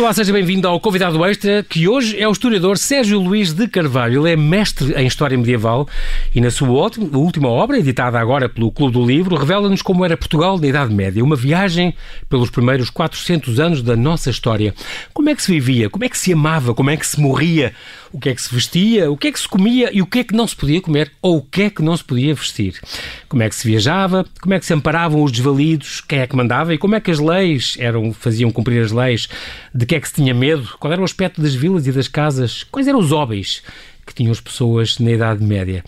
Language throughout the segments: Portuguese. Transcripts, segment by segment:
Olá, seja bem-vindo ao Convidado Extra, que hoje é o historiador Sérgio Luís de Carvalho. Ele é mestre em História Medieval e na sua última obra, editada agora pelo Clube do Livro, revela-nos como era Portugal na Idade Média, uma viagem pelos primeiros 400 anos da nossa história. Como é que se vivia? Como é que se amava? Como é que se morria? O que é que se vestia? O que é que se comia? E o que é que não se podia comer? Ou o que é que não se podia vestir? Como é que se viajava? Como é que se amparavam os desvalidos? Quem é que mandava? E como é que as leis eram, faziam cumprir as leis de que é que se tinha medo? Qual era o aspecto das vilas e das casas? Quais eram os hobbies? Que tinham as pessoas na Idade Média.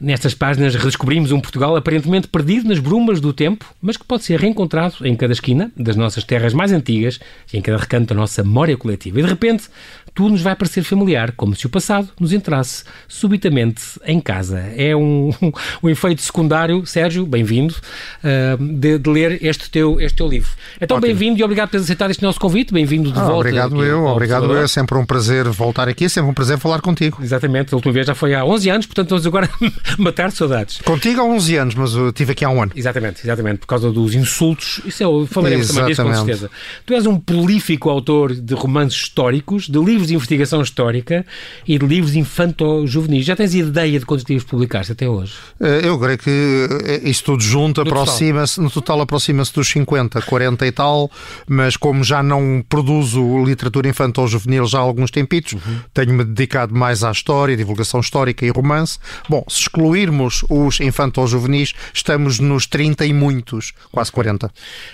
Nestas páginas redescobrimos um Portugal aparentemente perdido nas brumas do tempo, mas que pode ser reencontrado em cada esquina das nossas terras mais antigas e em cada recanto da nossa memória coletiva. E de repente, tudo nos vai parecer familiar, como se o passado nos entrasse subitamente em casa. É um, um efeito secundário, Sérgio, bem-vindo, uh, de, de, ler este teu, este teu livro. Então, bem-vindo e obrigado por ter aceitado este nosso convite, bem-vindo de ah, volta. Obrigado eu, obrigado eu, é sempre um prazer voltar aqui, é sempre um prazer falar contigo. Exatamente, a última vez já foi há 11 anos, portanto vamos agora matar saudades. Contigo há 11 anos, mas eu estive aqui há um ano. Exatamente, exatamente, por causa dos insultos, isso é, falaremos também disso com certeza. Tu és um prolífico autor de romances históricos, de livros de investigação histórica e de livros infanto-juvenis. Já tens ideia de quantos livros publicaste até hoje? Eh, eu creio que eh, isso tudo junto aproxima-se, no total aproxima-se dos 50, 40 e tal, mas como já não produzo literatura infanto-juvenil já há alguns tempitos, uhum. tenho-me dedicado mais à história, divulgação histórica e romance. Bom, se excluirmos os infanto-juvenis, estamos nos 30 e muitos, quase 40. Uh,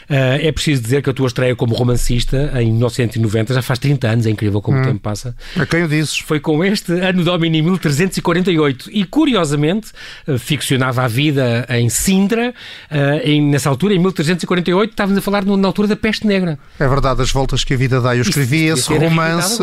eh, é preciso dizer que a tua estreia como romancista em 1990 já faz 30 anos, é incrível como hum. o tempo passa. A quem o dizes? Foi com este ano Domini 1348 e, curiosamente, eh, ficcionava a vida em Sintra, eh, em, nessa altura, em 1348, estávamos a falar na altura da peste negra. É verdade, as voltas que a vida dá. Eu escrevi esse romance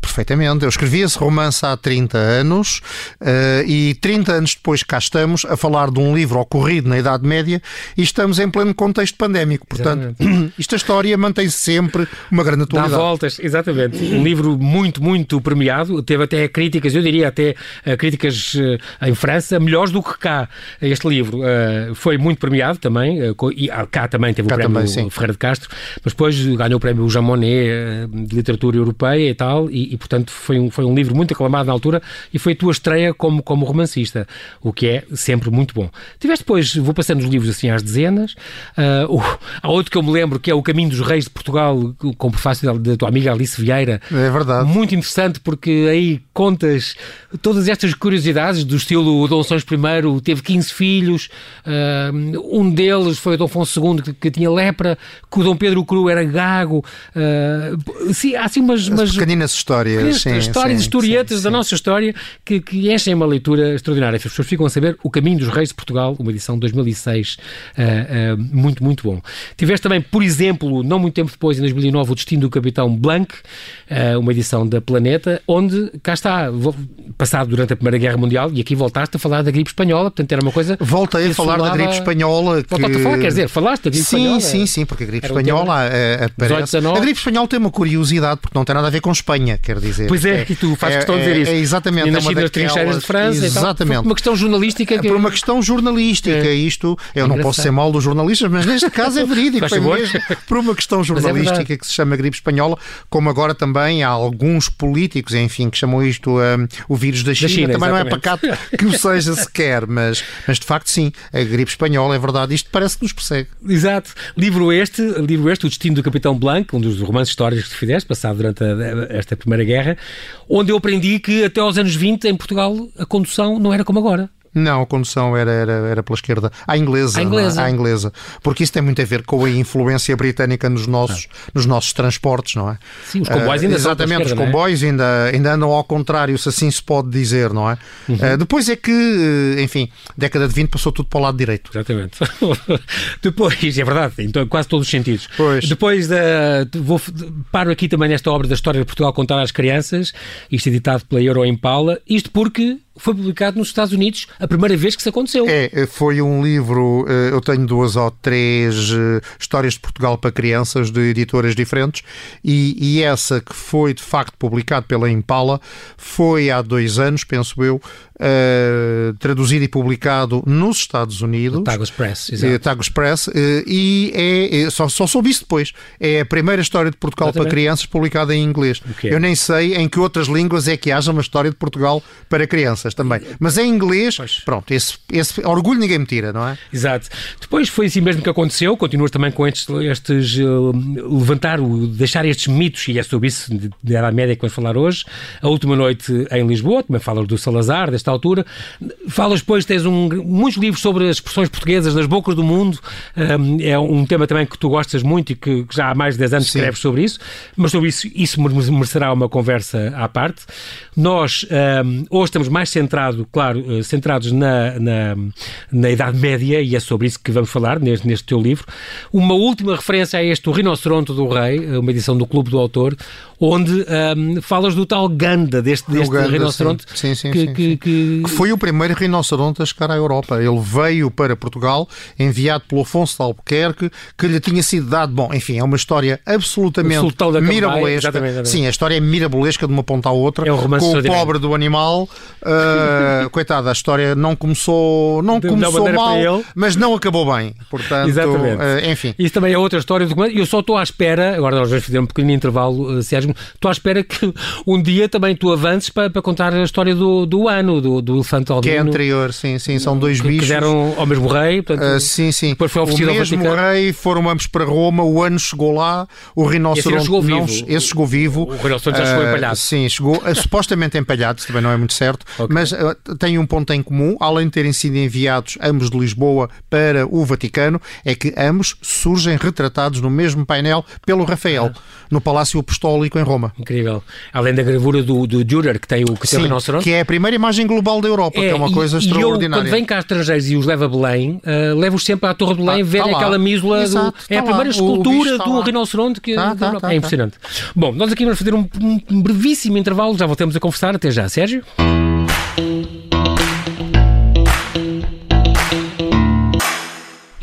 Perfeitamente. Eu escrevi esse romance há 30 anos uh, e 30 anos depois cá estamos a falar de um livro ocorrido na Idade Média e estamos em pleno contexto pandémico. Portanto, exatamente. esta história mantém sempre uma grande atualidade. Dá voltas, exatamente. Um livro muito, muito premiado. Teve até críticas, eu diria até uh, críticas uh, em França, melhores do que cá. Este livro foi muito premiado também. e ah, cá também teve cá o prémio também, Ferreira de Castro, mas depois ganhou o prémio Jean Monnet de literatura europeia e tal. E, e, portanto foi um, foi um livro muito aclamado na altura e foi a tua estreia como, como romancista, o que é sempre muito bom. Tiveste depois, vou passando os livros assim às dezenas, uh, há outro que eu me lembro que é O Caminho dos Reis de Portugal, com o prefácio da, da tua amiga Alice Vieira. É verdade. Muito interessante porque aí contas todas estas curiosidades do estilo Dom Sons I teve 15 filhos, uh, um deles foi o Dom Afonso II que, que, tinha lepra, que o Dom Pedro Cru era gago. Uh, sim, há assim umas, umas pequeninas histórias histórias. Sim, histórias, sim, historietas sim, da nossa história que, que, enchem uma leitura extraordinária. As pessoas ficam a saber O Caminho dos Reis de Portugal, uma edição de 2006, uh, uh, muito, muito bom. Tiveste também, por exemplo, não muito tempo depois, em 2009, O Destino do Capitão Blanc, uh, uma edição da Planeta, onde, cá está, passado durante a Primeira Guerra Mundial, e aqui voltaste a falar da gripe espanhola, portanto era uma coisa. Voltei a falar da gripe espanhola. Que... Voltaste a falar, quer dizer, falaste da gripe sim, espanhola? Sim, sim, sim, porque a gripe espanhola é, aparece. A gripe espanhola tem uma curiosidade, porque não tem nada a ver com Espanha, dizer. Pois é, é e tu fazes questão de dizer é, isso. É, exatamente. E nasci é nas trincheiras de França exatamente. Tal, por uma questão jornalística. Que... Por uma questão jornalística, isto, eu não posso ser mal dos jornalistas, mas neste caso é verídico. mesmo por uma questão jornalística que se chama gripe espanhola, como agora também há alguns políticos, enfim, que chamam isto um, o vírus da China. Da China também exatamente. não é pacato que o seja sequer, mas, mas de facto sim, a gripe espanhola é verdade, isto parece que nos persegue. Exato. Livro este, livro este, O Destino do Capitão Blanco, um dos romances históricos que tu fizeste, passado durante a, esta Primeira Guerra, onde eu aprendi que até aos anos 20 em Portugal a condução não era como agora. Não, a condução era, era, era pela esquerda. À inglesa. À inglesa. É? À inglesa. Porque isso tem muito a ver com a influência britânica nos nossos, ah. nos nossos transportes, não é? Sim, os comboios ainda uh, Exatamente, esquerda, os é? comboios é? ainda, ainda andam ao contrário, se assim se pode dizer, não é? Uhum. Uh, depois é que, enfim, década de 20 passou tudo para o lado direito. Exatamente. depois, é verdade, então quase todos os sentidos. Pois. Depois da. Vou, paro aqui também nesta obra da história de Portugal contada às crianças, isto editado pela Euro Impala, isto porque foi publicado nos Estados Unidos a primeira vez que isso aconteceu. É, foi um livro, eh, eu tenho duas ou três eh, histórias de Portugal para crianças de editoras diferentes e, e essa que foi de facto publicado pela Impala foi há dois anos, penso eu, uh, traduzido e publicado nos Estados Unidos. Tagus Press, exato. Tagus Press, uh, e é, é, só, só soube isso depois. É a primeira história de Portugal Exatamente. para crianças publicada em inglês. Okay. Eu nem sei em que outras línguas é que haja uma história de Portugal para crianças também. Mas em inglês, pois. pronto, esse, esse orgulho ninguém me tira, não é? Exato. Depois foi assim mesmo que aconteceu, continuas também com estes, estes uh, levantar, o, deixar estes mitos, e é sobre isso Idade Média que vamos falar hoje. A última noite em Lisboa, também falas do Salazar, desta altura. Falas depois, tens um, muitos livros sobre as expressões portuguesas nas bocas do mundo. Um, é um tema também que tu gostas muito e que já há mais de 10 anos Sim. escreves sobre isso. Mas sobre isso, isso merecerá uma conversa à parte. Nós um, hoje estamos mais centrado, claro, eh, centrados na, na, na, Idade Média e é sobre isso que vamos falar neste, neste teu livro. Uma última referência a este O Rinoceronte do Rei, uma edição do Clube do Autor, onde um, falas do tal Ganda, deste, deste Ganda, rinoceronte. Sim, sim, que, sim, que, que... que, foi o primeiro rinoceronte a chegar à Europa. Ele veio para Portugal, enviado pelo Afonso de Albuquerque, que lhe tinha sido dado. Bom, enfim, é uma história absolutamente mirabolesca. Sim, a história é mirabolesca de uma ponta à outra. É um com o pobre do animal. Uh, coitada, a história não começou, não começou mal, mas não acabou bem. Portanto, Exatamente. Uh, enfim. Isso também é outra história do Eu só estou à espera, agora nós vamos fazer um pequeno intervalo, uh, Sérgio, estou à espera que um dia também tu avances para, para contar a história do, do ano, do, do elefante albino. Que é anterior, sim, sim, são dois que, bichos. Que deram ao mesmo rei, portanto, uh, sim, sim. depois foi oferecido o mesmo rei, foram ambos para Roma, o ano chegou lá, o rinoceronte esse chegou vivo. Não, esse chegou vivo. O rinoceronte já chegou empalhado. Sim, chegou uh, supostamente empalhado, também não é muito certo, okay. mas tem um ponto em comum, além de terem sido enviados ambos de Lisboa para o Vaticano, é que ambos surgem retratados no mesmo painel pelo Rafael, ah. no Palácio Apostólico em Roma. Incrível. Além da gravura do, do Dürer, que tem o, que Sim, tem o rinoceronte. que é a primeira imagem global da Europa, é, que é uma coisa e, extraordinária. E eu, quando vem cá estrangeiros e os leva a Belém, uh, levo-os sempre à Torre de Belém, ah, ver tá aquela mísula. do, é a tá primeira lá. escultura do lá. rinoceronte que tá, tá, tá, é impressionante. Bom, nós aqui vamos fazer um, um brevíssimo intervalo, já voltamos a conversar. Até já, Sérgio.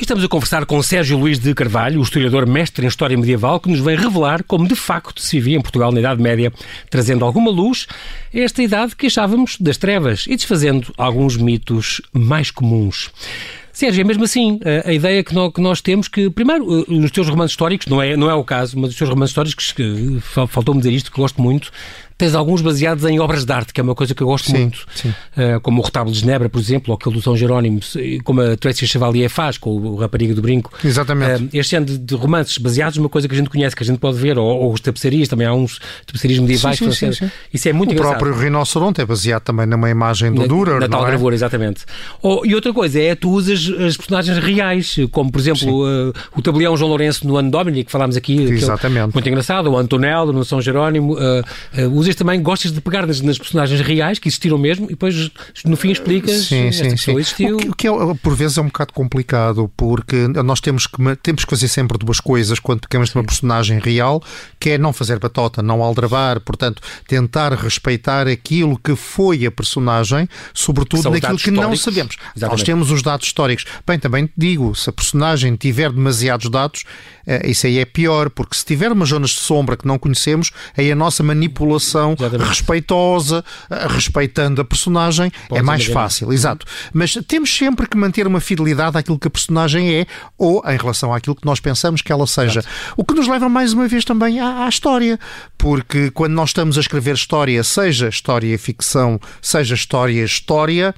Estamos a conversar com Sérgio Luís de Carvalho, o historiador mestre em História Medieval, que nos vem revelar como de facto se vivia em Portugal na Idade Média, trazendo alguma luz a esta idade que achávamos das trevas e desfazendo alguns mitos mais comuns. Sérgio, é mesmo assim, a, ideia que nós, temos que, primeiro, eh, nos teus romances históricos, não é, não é o caso, mas os teus romances históricos, que, faltou-me dizer isto, que gosto muito, tens alguns baseados em obras de arte, que é uma coisa que eu gosto sim, muito, sim. Uh, como o Retábulo de Genebra, por exemplo, ou aquele do São Jerónimo, como a Tracy Chevalier faz com o Rapariga do Brinco. Exatamente. Uh, este género de romances baseados numa coisa que a gente conhece, que a gente pode ver, ou, ou os tapeçarias, também há uns tapeçarias medievais. Sim, sim, sim, Isso é muito o engraçado. O próprio rinoceronte é baseado também numa imagem do Dürer, Na tal é? gravura, exatamente. Oh, e outra coisa é, tu usas as personagens reais, como por exemplo uh, o tabelião João Lourenço no Ano Domini, que falámos aqui. Exatamente. Muito engraçado, o Antonello no São Jerónimo. Usas também, gostas de pegar nas, nas, personagens reais que existiram mesmo e depois no fim explicas sim, sim, sim. existiu. O que, o que é, por vezes é um bocado complicado porque nós temos que, temos que fazer sempre duas coisas quando pegamos uma personagem real, que é não fazer batota, não aldrabar, portanto, tentar respeitar aquilo que foi a personagem, sobretudo naquilo que não sabemos. Exatamente. Nós temos os dados históricos. Bem, também digo, se a personagem tiver demasiados dados, isso aí é pior, porque se tiver umas zonas de sombra que não conhecemos, aí a nossa manipulação Exatamente. respeitosa, eh, respeitando a personagem, Pode é mais fácil. Exato. Mas temos sempre que manter uma fidelidade àquilo que a personagem é ou em relação àquilo que nós pensamos que ela seja. Exato. O que nos leva mais uma vez também à, à história, porque quando nós estamos a escrever história, seja história ficção, seja história história,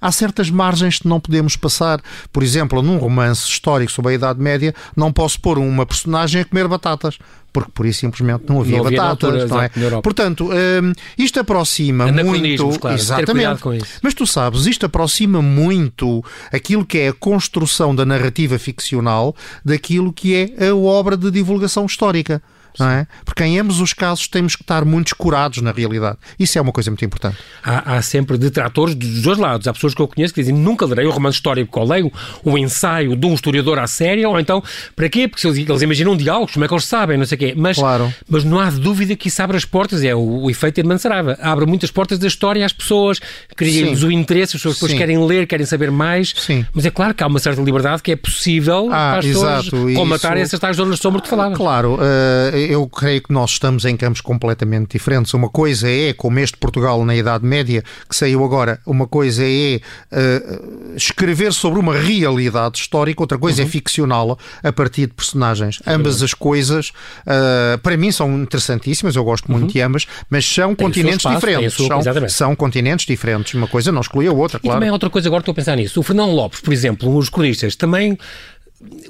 há certas margens que não podemos passar. Por exemplo, num romance histórico sobre a Idade Média, não posso pôr um uma personagem a comer batatas, porque por isso simplesmente não havia, não havia batatas. Altura, não é? Portanto, um, isto aproxima muito. Claro, exatamente. Mas tu sabes, isto aproxima muito aquilo que é a construção da narrativa ficcional daquilo que é a obra de divulgação histórica não é? Porque em ambos os casos temos que estar muito curados na realidade. Isso é uma coisa muito importante. Há, há sempre detratores dos dois lados. Há pessoas que eu conheço que dizem nunca lerei um romance histórico ou leio um ensaio de um historiador à séria, ou então, para quê? Porque eles, imaginam diálogos, como é que eles sabem, não sei o quê. Mas, claro. mas não há dúvida que isso abre as portas, é o, o efeito Irmã Sarava. Abre muitas portas da história às pessoas, cria-lhes o interesse, as pessoas depois querem ler, querem saber mais. Sim. Mas é claro que há uma certa liberdade que é possível ah, para as exato. pessoas combatar essas tais zonas de sombra que falava. Claro, uh, eu creio que nós estamos em campos completamente diferentes. Uma coisa é, como este Portugal na Idade Média, que saiu agora, uma coisa é uh, escrever sobre uma realidade histórica, outra coisa é uhum. é ficcioná-la a partir de personagens. ambas as coisas, uh, para mim, são interessantíssimas, eu gosto muito uhum. de ambas, mas são tem continentes espaço, diferentes. Sua, são, são, continentes diferentes. Uma coisa não exclui a outra, e claro. E também outra coisa, agora estou a pensar nisso. O Fernão Lopes, por exemplo, os cronistas, também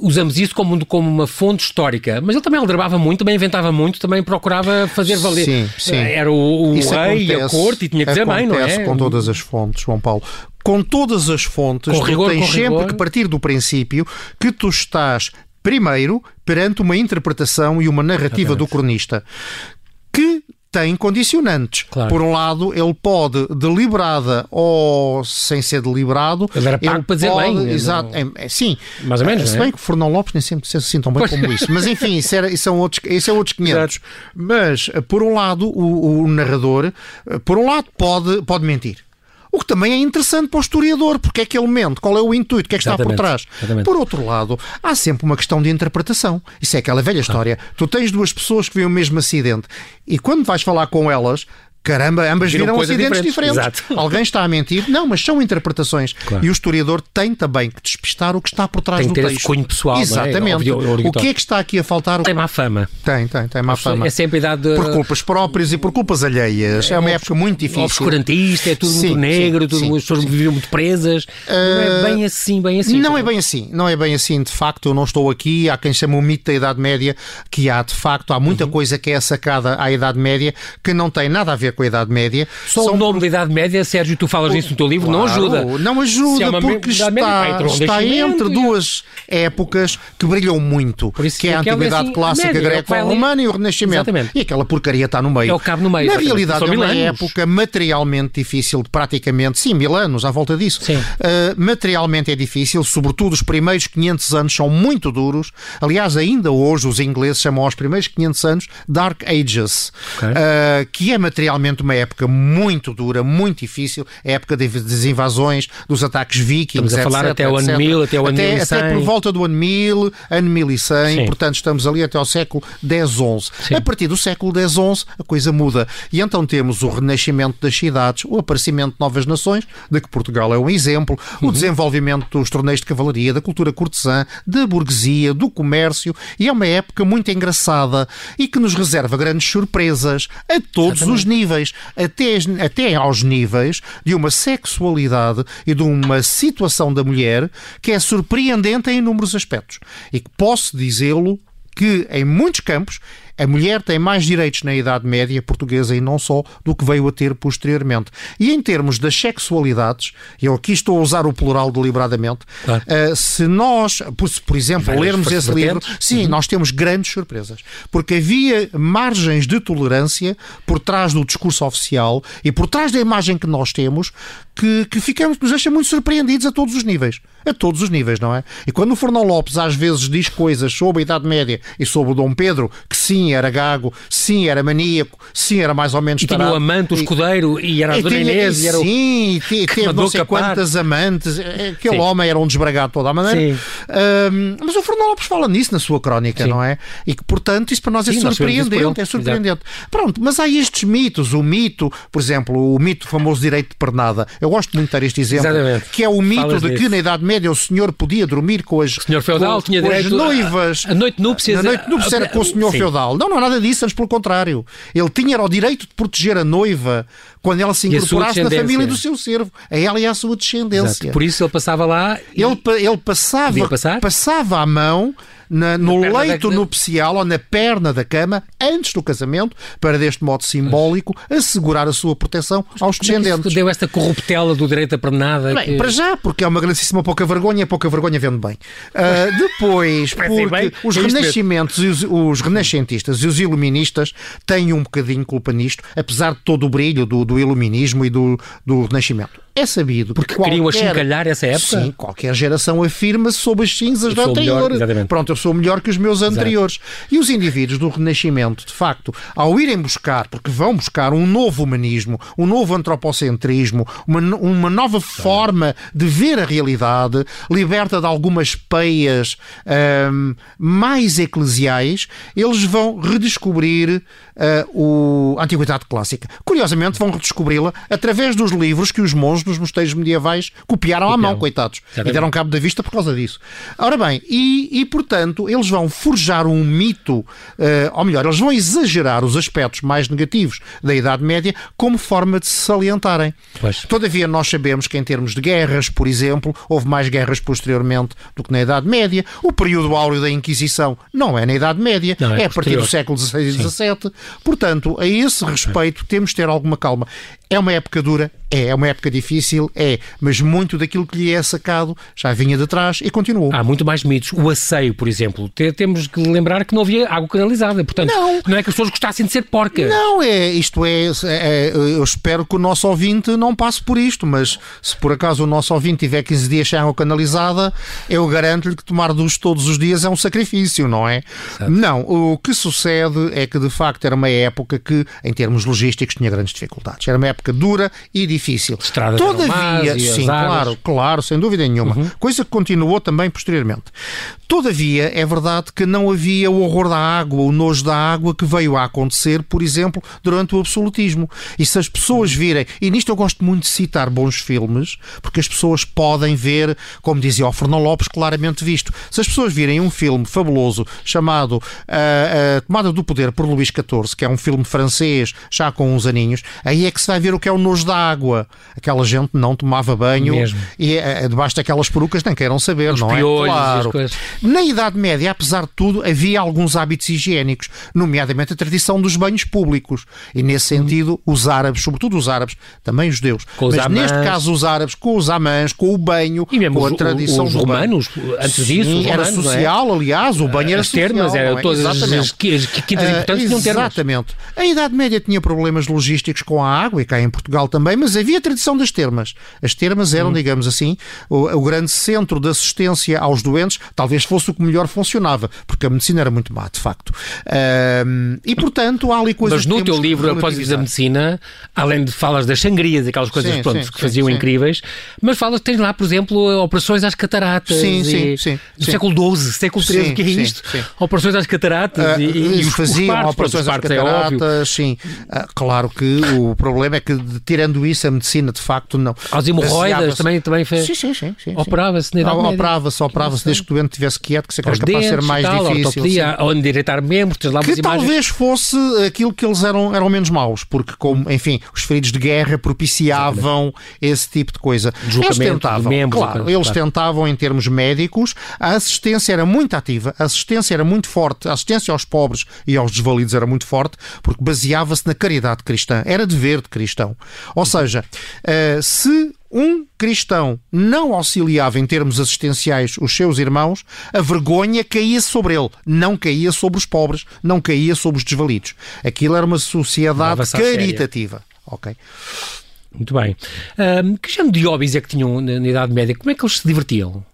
usamos isso como, como uma fonte histórica, mas ele também aldrabava muito, também inventava muito, também procurava fazer valer. Sim, sim. Era o, o rei acontece, e a corte e tinha que dizer bem, não é? com todas as fontes, João Paulo. Com todas as fontes, com tu rigor, tens sempre rigor. que partir do princípio que tu estás primeiro perante uma interpretação e uma narrativa Exatamente. do cronista tem condicionantes. Claro. Por um lado, ele pode, deliberada ou sem ser deliberado. Ele era pago ele para dizer pode, bem. Exato, não... é, é, sim. Mais ou menos. Se bem é? que o Fernão Lopes nem sempre se tão bem pois. como isso. Mas enfim, isso, era, isso, são outros, isso é outros 500. Exato. Mas, por um lado, o, o narrador, por um lado, pode, pode mentir. O que também é interessante para o historiador, porque é que ele mente, qual é o intuito, o que é que está por trás. Exatamente. Por outro lado, há sempre uma questão de interpretação. Isso é aquela velha história. Tu tens duas pessoas que veem o mesmo acidente e quando vais falar com elas, Caramba, ambas viram, viram acidentes diferentes. diferentes. Alguém está a mentir? Não, mas são interpretações. Claro. E o historiador tem também que despistar o que está por trás tem do texto. Tem esse cunho pessoal. Exatamente. É? O que é que está aqui a faltar? Tem má fama. Tem, tem, tem má fama. É sempre a idade de... Por culpas próprias e por culpas alheias. É, é uma época muito difícil. Obscurantista, é tudo sim, muito negro, sim, tudo, sim, as pessoas viviam muito presas. Uh... Não é bem assim, bem assim. Não é bem assim. Não é bem assim, de facto. Eu não estou aqui. Há quem chama o mito da Idade Média, que há, de facto, há muita uhum. coisa que é sacada à Idade Média que não tem nada a ver com a Idade Média só São... o nome da Idade Média, Sérgio, tu falas disso no teu livro, claro, não ajuda. Não ajuda, é porque está, média, está entre duas épocas que brilham muito, que é a Antiguidade assim, Clássica é Greco-Romana e o Renascimento. Exatamente. E aquela porcaria está no meio. É o cabo no meio. Na realidade, é uma época materialmente difícil, de praticamente, sim, mil anos à volta disso. Uh, materialmente é difícil, sobretudo os primeiros 500 anos são muito duros. Aliás, ainda hoje os ingleses chamam aos primeiros 500 anos Dark Ages, okay. uh, que é materialmente uma época muito dura, muito difícil, a época das invasões, dos ataques vikings, Estamos a falar etc, até o ano 1000, até o ano até, 1100. Até por volta do ano 1000, ano 1100, Sim. portanto estamos ali até ao século X, XI. A partir do século X, XI, a coisa muda. E então temos o renascimento das cidades, o aparecimento de novas nações, de que Portugal é um exemplo, uhum. o desenvolvimento dos torneios de cavalaria, da cultura cortesã, da burguesia, do comércio, e é uma época muito engraçada e que nos reserva grandes surpresas a todos Exatamente. os níveis, até até aos níveis de uma sexualidade e de uma situação da mulher que é surpreendente em inúmeros aspectos. E que posso dizê-lo que em muitos campos a mulher tem mais direitos na Idade Média portuguesa e não só do que veio a ter posteriormente. E em termos das sexualidades, eu aqui estou a usar o plural deliberadamente, claro. uh, se nós, por, por exemplo, lermos esse livro, sim, uhum. nós temos grandes surpresas. Porque havia margens de tolerância por trás do discurso oficial e por trás da imagem que nós temos que, que ficamos, nos deixa muito surpreendidos a todos os níveis. A todos os níveis, não é? E quando o Fernão Lopes às vezes diz coisas sobre a Idade Média e sobre o Dom Pedro, que sim, era gago, sim, era maníaco, sim, era mais ou menos E tinha o amante, o escudeiro, e, e era a Dona Inês, e era o... Sim, e teve não sei quantas amantes. É, aquele sim. homem era um desbragado de toda a maneira. Um, mas o Fernão Lopes fala nisso na sua crónica, sim. não é? E que, portanto, isso para nós é sim, surpreendente, é surpreendente. Exato. Pronto, mas há estes mitos, o mito, por exemplo, o mito famoso direito de pernada. Eu gosto muito de ter este exemplo, Exatamente. que é o mito Falas de que disso. na Idade Média o senhor podia dormir com as, o senhor feudal com, tinha com as noivas. A, a noite núpcias. A noite núpcias era com o senhor Sim. feudal. Não, não é nada disso, antes pelo contrário. Ele tinha o direito de proteger a noiva quando ela se incorporasse na família do seu servo, a ela e à sua descendência. Exato. Por isso ele passava lá. E... Ele, ele passava, passava a mão na, no leito da... nupcial ou na perna da cama antes do casamento, para deste modo simbólico assegurar a sua proteção aos Como descendentes. É deu esta corruptela do direito a pernada? Bem, que... Para já, porque é uma grandíssima pouca vergonha, pouca vergonha vende bem. Uh, depois, porque bem, os é renascimentos e os, os, renascentistas e os iluministas têm um bocadinho culpa nisto, apesar de todo o brilho do, do iluminismo e do, do renascimento. É sabido. Porque qualquer, queriam achincalhar essa época? Sim, qualquer geração afirma-se sob as cinzas da anterior. Melhor, Pronto, eu sou melhor que os meus anteriores. Exato. E os indivíduos do Renascimento, de facto, ao irem buscar, porque vão buscar um novo humanismo, um novo antropocentrismo, uma, uma nova forma de ver a realidade, liberta de algumas peias um, mais eclesiais, eles vão redescobrir uh, o, a Antiguidade Clássica. Curiosamente, vão redescobri-la através dos livros que os monges nos mosteiros medievais copiaram, copiaram. à mão, coitados. Exatamente. E deram cabo da vista por causa disso. Ora bem, e, e portanto, eles vão forjar um mito, uh, ou melhor, eles vão exagerar os aspectos mais negativos da Idade Média como forma de se salientarem. Pois. Todavia, nós sabemos que em termos de guerras, por exemplo, houve mais guerras posteriormente do que na Idade Média. O período áureo da Inquisição não é na Idade Média, não, é, é a partir do século XVI e XVII. Portanto, a esse respeito, temos de ter alguma calma. É uma época dura, é, é uma época difícil, é, mas muito daquilo que lhe é sacado já vinha de trás e continuou. Há muito mais mitos. O asseio, por exemplo, temos que lembrar que não havia água canalizada, portanto, não, não é que as pessoas gostassem de ser porcas. Não, é, isto é, é, é, eu espero que o nosso ouvinte não passe por isto, mas se por acaso o nosso ouvinte tiver 15 dias sem água canalizada, eu garanto-lhe que tomar ducho todos os dias é um sacrifício, não é? Exato. Não, o que sucede é que de facto era uma época que, em termos logísticos, tinha grandes dificuldades. Era uma época dura e difícil. Estradas Todavia, sim, claro, claro, sem dúvida nenhuma. Uhum. Coisa que continuou também posteriormente. Todavia, é verdade que não havia o horror da água, o nojo da água que veio a acontecer, por exemplo, durante o absolutismo. E se as pessoas virem, e nisto eu gosto muito de citar bons filmes, porque as pessoas podem ver, como dizia o Fernão Lopes, claramente visto. Se as pessoas virem um filme fabuloso chamado uh, uh, Tomada do Poder por Luís XIV, que é um filme francês já com uns aninhos, aí é que se vai ver o que é o nojo da água. Aquela gente não tomava banho Mesmo. e é, debaixo daquelas perucas nem queiram saber, Os não é? Claro. Na Idade Média, apesar de tudo, havia alguns hábitos higiênicos, nomeadamente a tradição dos banhos públicos. E nesse sentido, hum. os árabes, sobretudo os árabes, também os judeus, com os mas amãs. neste caso os árabes, com os amãs, com o banho, e mesmo com a tradição os, os romanos, antes disso, Sim, era romanos, é? social, é? aliás, o banho era as termas, social. Era, todas Exatamente. as, as quintas uh, importantes tinham termas. Exatamente. A Idade Média tinha problemas logísticos com a água e cá em Portugal também, mas havia tradição das termas. As termas eram, hum. digamos assim, o, o, grande centro de assistência aos doentes, talvez fosse o que melhor funcionava, porque a medicina era muito má, de facto. Um, e, portanto, há ali coisas Mas no teu livro, após da medicina, além de falas das sangrias, aquelas coisas sim, pronto, sim, que faziam sim, incríveis, mas falas, tens lá, por exemplo, operações às cataratas. Sim, sim, sim. Do século XII, século XIII, o que é isto? Operações às cataratas uh, e, e, os faziam partos, operações às é cataratas, é sim. Uh, claro que o problema é que, tirando isso, a medicina de facto não. As hemorroidas também, também fez. Sim, sim, sim. sim operava-se na Operava-se, operava-se desde que o doente tivesse quieto, que se é capaz de ser mais tal, difícil. Ortopedia, ou endireitar membros, Que talvez fosse aquilo que eles eram, eram menos maus, porque, como, enfim, os feridos de guerra propiciavam Exatamente. esse tipo de coisa. Eles tentavam, membros, claro, eles claro. tentavam em termos médicos, a assistência era muito ativa, a assistência era muito forte, a assistência aos pobres e aos desvalidos era muito forte, porque baseava-se na caridade cristã, era dever de cristão. Ou seja, uh, se um cristão não auxiliava em termos assistenciais os seus irmãos, a vergonha caía sobre ele, não caía sobre os pobres, não caía sobre os desvalidos. Aquilo era uma sociedade caritativa. Ok. Muito bem. Um, que género de hobbies é que tinham na Idade Média? Como é que eles se divertiam?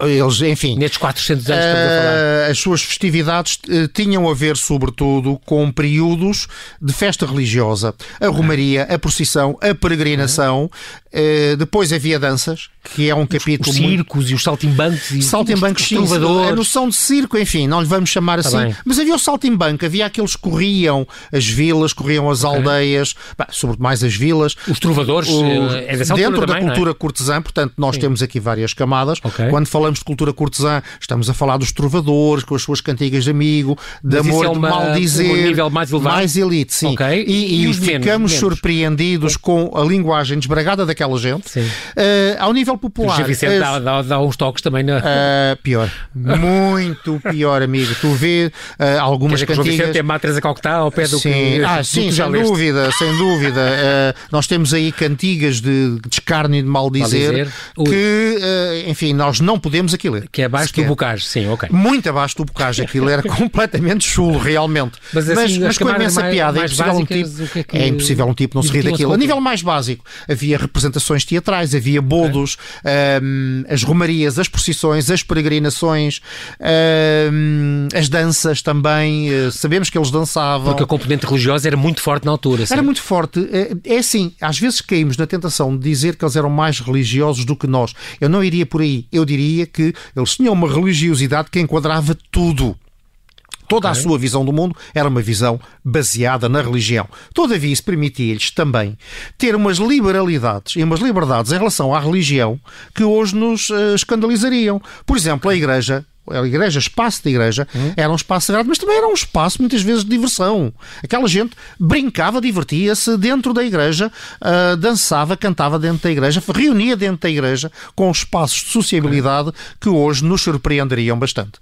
Eles, enfim. Nestes 400 anos que estamos a falar. Eh, as suas festividades eh, tinham a ver, sobretudo, com períodos de festa religiosa. A romaria, a procissão, a peregrinação. Eh, depois havia danças, que é um capítulo. Os circos muito... e os saltimbancos. E saltimbancos, sim. A noção de circo, enfim, não lhe vamos chamar tá assim. Tá mas havia o saltimbanco, havia aqueles que corriam as vilas, corriam as okay. aldeias, bah, sobretudo mais as vilas. Os trovadores, o... é dentro também, da cultura é? cortesã, portanto, nós sim. temos aqui várias camadas. Okay. Quando falamos de cultura cortesã, estamos a falar dos trovadores, com as suas cantigas de amigo, de Mas amor, é uma, de mal dizer. Um nível mais elevado. Mais elite, sim. Okay. E, e, e ficamos menos, surpreendidos com a linguagem desbragada daquela gente. Sim. Uh, ao nível popular. O Vicente as... dá, dá, dá, uns toques também. Na... Uh, pior. Muito pior, amigo. Tu vê uh, algumas cantigas. O Vicente é matriz a Calcutá ao pé do sim. que. Ah, sim, sem dúvida, sem dúvida. nós temos aí cantigas de, de descarne e de mal dizer, que, enfim, nós não podemos aquilo. Que é abaixo do Bocage, sim, ok. Muito abaixo do Bocage, aquilo era completamente chulo, realmente. Mas, assim, mas, mas com imensa mais, piada, mais é, impossível básicas, um tipo, que é, que... é impossível um tipo não se rir daquilo. A nível mais básico, havia representações teatrais, havia bodos, okay. Um, as romarias, as procissões, as peregrinações, um, as danças também. Uh, sabemos que eles dançavam. Porque a componente religiosa era muito forte na altura. Era muito forte. É, é assim, às vezes caímos na tentação de dizer que eles eram mais religiosos do que nós. Eu não iria por aí. Eu diria que eles tinham uma religiosidade que enquadrava tudo. Toda okay. a sua visão do mundo era uma visão baseada na religião. Todavia, isso permitia-lhes também ter umas liberalidades e umas liberdades em relação à religião que hoje nos uh, escandalizariam. Por exemplo, a Igreja a igreja, espaço da igreja, hum. era um espaço sagrado, mas também era um espaço muitas vezes de diversão. Aquela gente brincava, divertia-se dentro da igreja, uh, dançava, cantava dentro da igreja, reunia dentro da igreja com espaços de sociabilidade que hoje nos surpreenderiam bastante.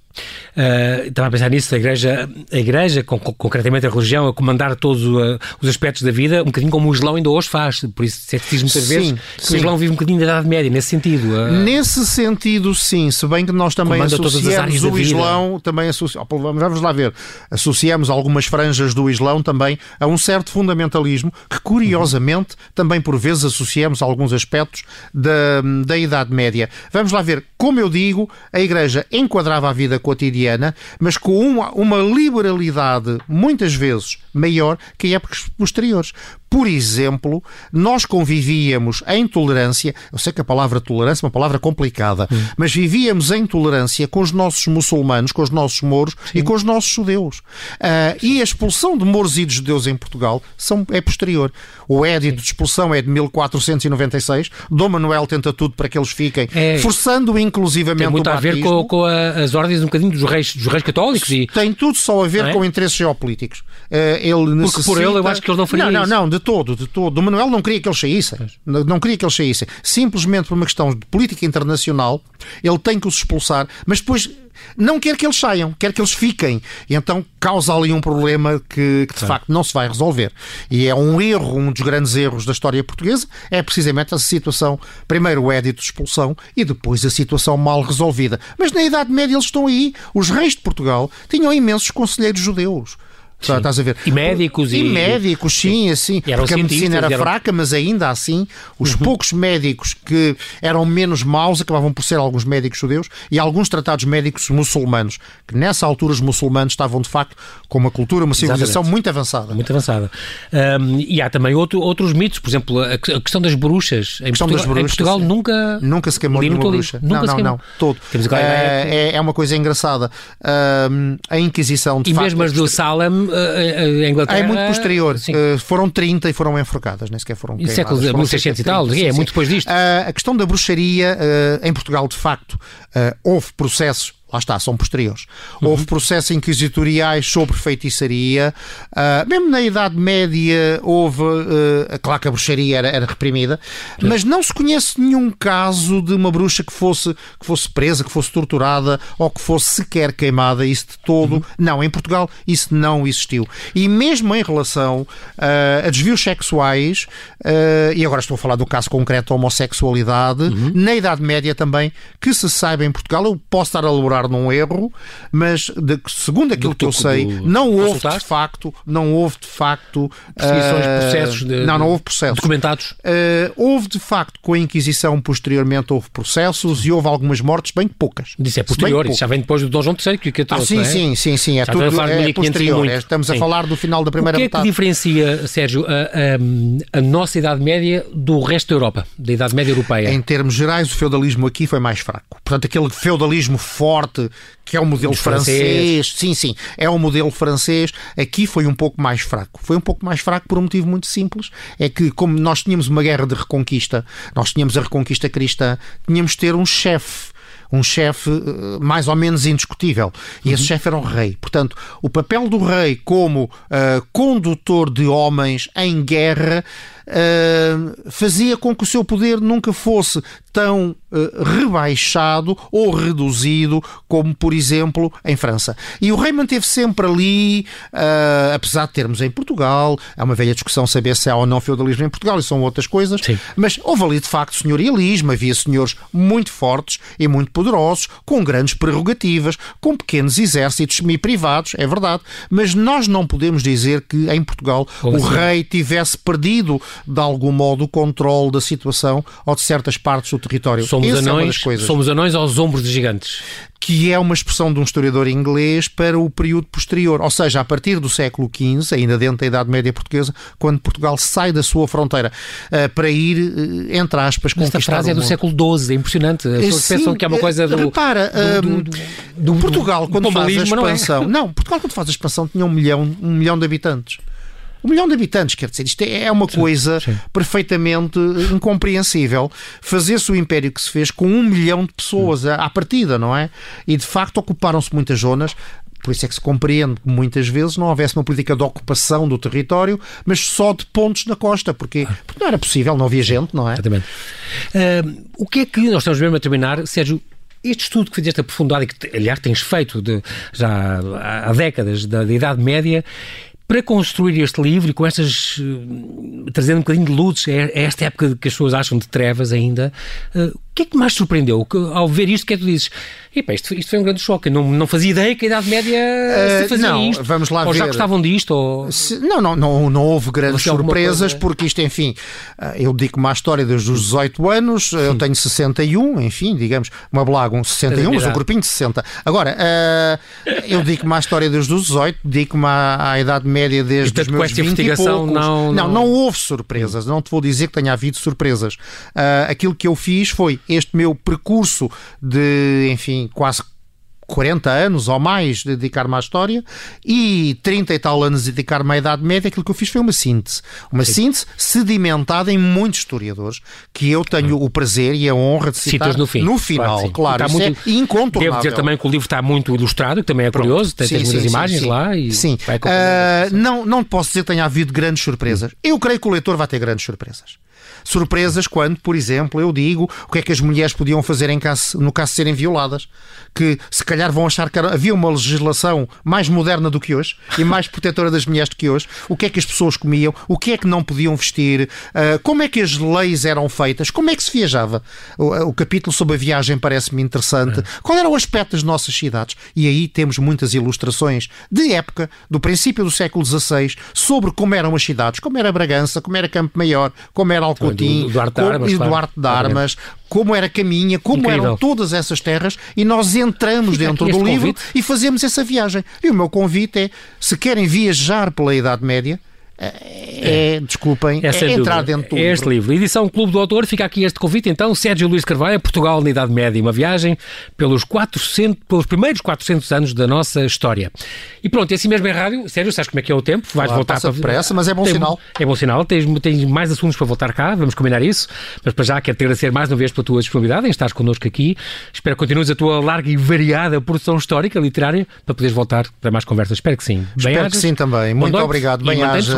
Uh, estava a pensar nisso, a Igreja, a igreja com, concretamente a religião, a comandar todos uh, os aspectos da vida, um bocadinho como o Islão ainda hoje faz. Por isso se diz muitas sim, vezes que sim. o Islão vive um bocadinho da Idade Média, nesse sentido. Uh... Nesse sentido, sim. Se bem que nós também Comanda associamos o Islão, também associ... vamos lá ver, associamos algumas franjas do Islão também a um certo fundamentalismo que, curiosamente, uhum. também por vezes associamos a alguns aspectos da, da Idade Média. Vamos lá ver, como eu digo, a Igreja enquadrava a vida cotidiana, mas com uma, uma liberalidade muitas vezes maior que em épocas posteriores. Por exemplo, nós convivíamos em tolerância, eu sei que a palavra tolerância é uma palavra complicada, hum. mas vivíamos em tolerância com os nossos muçulmanos, com os nossos mouros Sim. e com os nossos judeus. Uh, e a expulsão de mouros e de judeus em Portugal são, é posterior. O édito de expulsão é de 1496, Dom Manuel tenta tudo para que eles fiquem, é, forçando inclusivamente tem muito o a ver com, com a, as ordens um bocadinho dos reis, dos reis católicos. E... Tem tudo só a ver é? com interesses geopolíticos. Uh, ele necessita... Porque por ele eu acho que ele não faria não, isso. Não, não, de todo, de todo. O Manuel não queria que eles saíssem. Não, não queria que eles saíssem. Simplesmente por uma questão de política internacional, ele tem que os expulsar, mas depois não quer que eles saiam, quer que eles fiquem. E então causa ali um problema que, que de facto não se vai resolver. E é um erro, um dos grandes erros da história portuguesa, é precisamente essa situação, primeiro o édito de expulsão e depois a situação mal resolvida. Mas na Idade Média eles estão aí. Os reis de Portugal tinham imensos conselheiros judeus. Sim. Estás a ver? E médicos. E, e médicos, sim, assim. Porque a medicina era eram... fraca, mas ainda assim, os uhum. poucos médicos que eram menos maus acabavam por ser alguns médicos judeus e alguns tratados médicos muçulmanos, que nessa altura os muçulmanos estavam de facto com uma cultura, uma civilização Exatamente. muito avançada. Muito avançada. Um, e há também outro, outros mitos, por exemplo, a questão das bruxas. Em Portugal, das bruxas, em Portugal nunca. Nunca se queimou nenhuma bruxa. Nunca não, não, não, todo. É, é, é, uma coisa engraçada. Um, a Inquisição, de e facto. E mesmo as do Salem a Inglaterra. É muito posterior. Uh, foram 30 e foram enforcadas, nem sequer foram queimadas. Século 1600 e tal, é, muito depois disto. Uh, a questão da bruxaria, uh, em Portugal, de facto, houve processos lá está, são posteriores. Uhum. Houve processos inquisitoriais sobre feitiçaria, uh, mesmo na Idade Média houve, uh, claro que a bruxaria era, era reprimida, uhum. mas não se conhece nenhum caso de uma bruxa que fosse, que fosse presa, que fosse torturada ou que fosse sequer queimada, isso de todo. Uhum. Não, em Portugal isso não existiu. E mesmo em relação uh, a desvios sexuais, e agora estou a falar do caso concreto da homossexualidade, uhum. na Idade Média também, que se saiba em Portugal, eu posso estar a elaborar num erro, mas de, segundo aquilo do, que eu sei, do, não houve de facto, não houve de facto perseguições, uh, processos de, não, não houve processos documentados. Uh, houve de facto com a Inquisição posteriormente houve processos e houve algumas mortes bem poucas. Isso é posterior, isso já vem depois do Dom João III que, que trouxe, ah, sim, é? sim, sim, sim, é já tudo é posterior. É, estamos sim. a falar do final da primeira. O que é que diferencia, Sérgio, a, a, a nossa Idade Média do resto da Europa, da Idade Média Europeia? Em termos gerais, o feudalismo aqui foi mais fraco. Portanto, aquele feudalismo forte norte, que é o modelo francês. francês. Sim, sim, é o modelo francês. Aqui foi um pouco mais fraco. Foi um pouco mais fraco por um motivo muito simples. É que, como nós tínhamos uma guerra de reconquista, nós tínhamos a reconquista cristã, tínhamos de ter um chefe um chefe eh, mais ou menos indiscutível. E esse uhum. chefe era o rei. Portanto, o papel do rei como uh, condutor de homens em guerra uh, fazia com que o seu poder nunca fosse tão uh, rebaixado ou reduzido como, por exemplo, em França. E o rei manteve sempre ali, uh, apesar de termos em Portugal, há uma velha discussão saber se há ou não feudalismo em Portugal, e são outras coisas, Sim. mas houve ali de facto senhorialismo, havia senhores muito fortes e muito poderosos, com grandes prerrogativas, com pequenos exércitos semi-privados, é verdade, mas nós não podemos dizer que em Portugal Como o assim? rei tivesse perdido de algum modo o controle da situação ou de certas partes do território. Somos Essa anões, é somos anões aos ombros de gigantes que é uma expressão de um historiador inglês para o período posterior, ou seja, a partir do século XV, ainda dentro da Idade Média Portuguesa, quando Portugal sai da sua fronteira uh, para ir, uh, entre aspas, conquistar Esta frase é do século XII, é impressionante. As pessoas Sim, pensam que é uma coisa do... Repara, do, do, do, Portugal, quando faz a expansão... Não, é? não, Portugal, quando faz a expansão, tinha um milhão, um milhão de habitantes. Um milhão de habitantes, quer dizer, isto é uma coisa sim. perfeitamente incompreensível. Fazer-se o império que se fez com um milhão de pessoas à, à partida, não é? E de facto ocuparam-se muitas zonas. Por isso é que se compreende que muitas vezes não houvesse uma política de ocupação do território, mas só de pontos na costa, porque, porque não era possível, não havia gente, não é? Exatamente. Uh, o que é que nós estamos mesmo a terminar, Sérgio? Este estudo que fizeste aprofundado e que, aliás, tens feito de, já há décadas da, da Idade Média, para construir este livro e com estas. Eh, trazendo um bocadinho de luzes a é, é esta época que as pessoas acham de trevas ainda, o que é que mais surpreendeu? Ao ver isto, que é que tu dizes? Epa, isto, isto foi um grande choque. Eu não, não fazia ideia que a Idade Média uh, se fazia não, isto. Vamos lá ou ver. já gostavam disto? Ou... Se, não, não, não, não houve grandes surpresas, porque isto, enfim, eu digo-me à história desde os 18 anos, eu tenho 61, enfim, digamos, uma blaga, um 61, mas um grupinho de 60. Agora, uh, eu digo-me à história desde os 18, digo-me à, à Idade Média desde e, os meus 20 e poucos. Não, não... não, não houve surpresas, não te vou dizer que tenha havido surpresas. Uh, aquilo que eu fiz foi este meu percurso de, enfim, quase 40 anos ou mais de dedicar-me à história e 30 e tal anos de dedicar-me à Idade Média, aquilo que eu fiz foi uma síntese. Uma Sim. síntese sedimentada em muitos historiadores, que eu tenho o prazer e a honra de citar no, fim. no final, claro. claro muito, é incontornável. Devo dizer também que o livro está muito ilustrado, que também é curioso, tem, sim, tem muitas sim, imagens sim, lá e sim. Uh, não, não posso dizer que tenha havido grandes surpresas. Eu creio que o leitor vai ter grandes surpresas surpresas quando, por exemplo, eu digo o que é que as mulheres podiam fazer em caso, no caso de serem violadas. Que se calhar vão achar que havia uma legislação mais moderna do que hoje e mais protetora das mulheres do que hoje. O que é que as pessoas comiam, o que é que não podiam vestir, uh, como é que as leis eram feitas, como é que se viajava. O, o capítulo sobre a viagem parece-me interessante. Qual era o aspecto das nossas cidades? E aí temos muitas ilustrações de época, do princípio do século XVI, sobre como eram as cidades, como era Bragança, como era Campo Maior, como era Alcoa Coutinho, do, Duarte como, Armas, e claro. Duarte de Armas, como era Caminha, como Incrível. eram todas essas terras, e nós entramos Fica dentro do livro convite. e fazemos essa viagem. E o meu convite é, se querem viajar pela Idade Média, é, é, desculpem, é, é entrar dentro do é este livro. Edição Clube do Autor, fica aqui este convite então, Sérgio Luís Carvalho, Portugal na Idade Média, uma viagem pelos, 400, pelos primeiros 400 anos da nossa história. E pronto, assim mesmo em rádio, Sérgio, sabes como é que é o tempo? Vais claro, voltar para... depressa, mas é bom Tem, sinal. É bom sinal, tens, tens mais assuntos para voltar cá, vamos combinar isso, mas para já quero te agradecer mais uma vez pela tua disponibilidade em estar connosco aqui. Espero que continues a tua larga e variada produção histórica, literária, para poderes voltar para mais conversas. Espero que sim. Bem Espero que sim também. Muito obrigado. Bem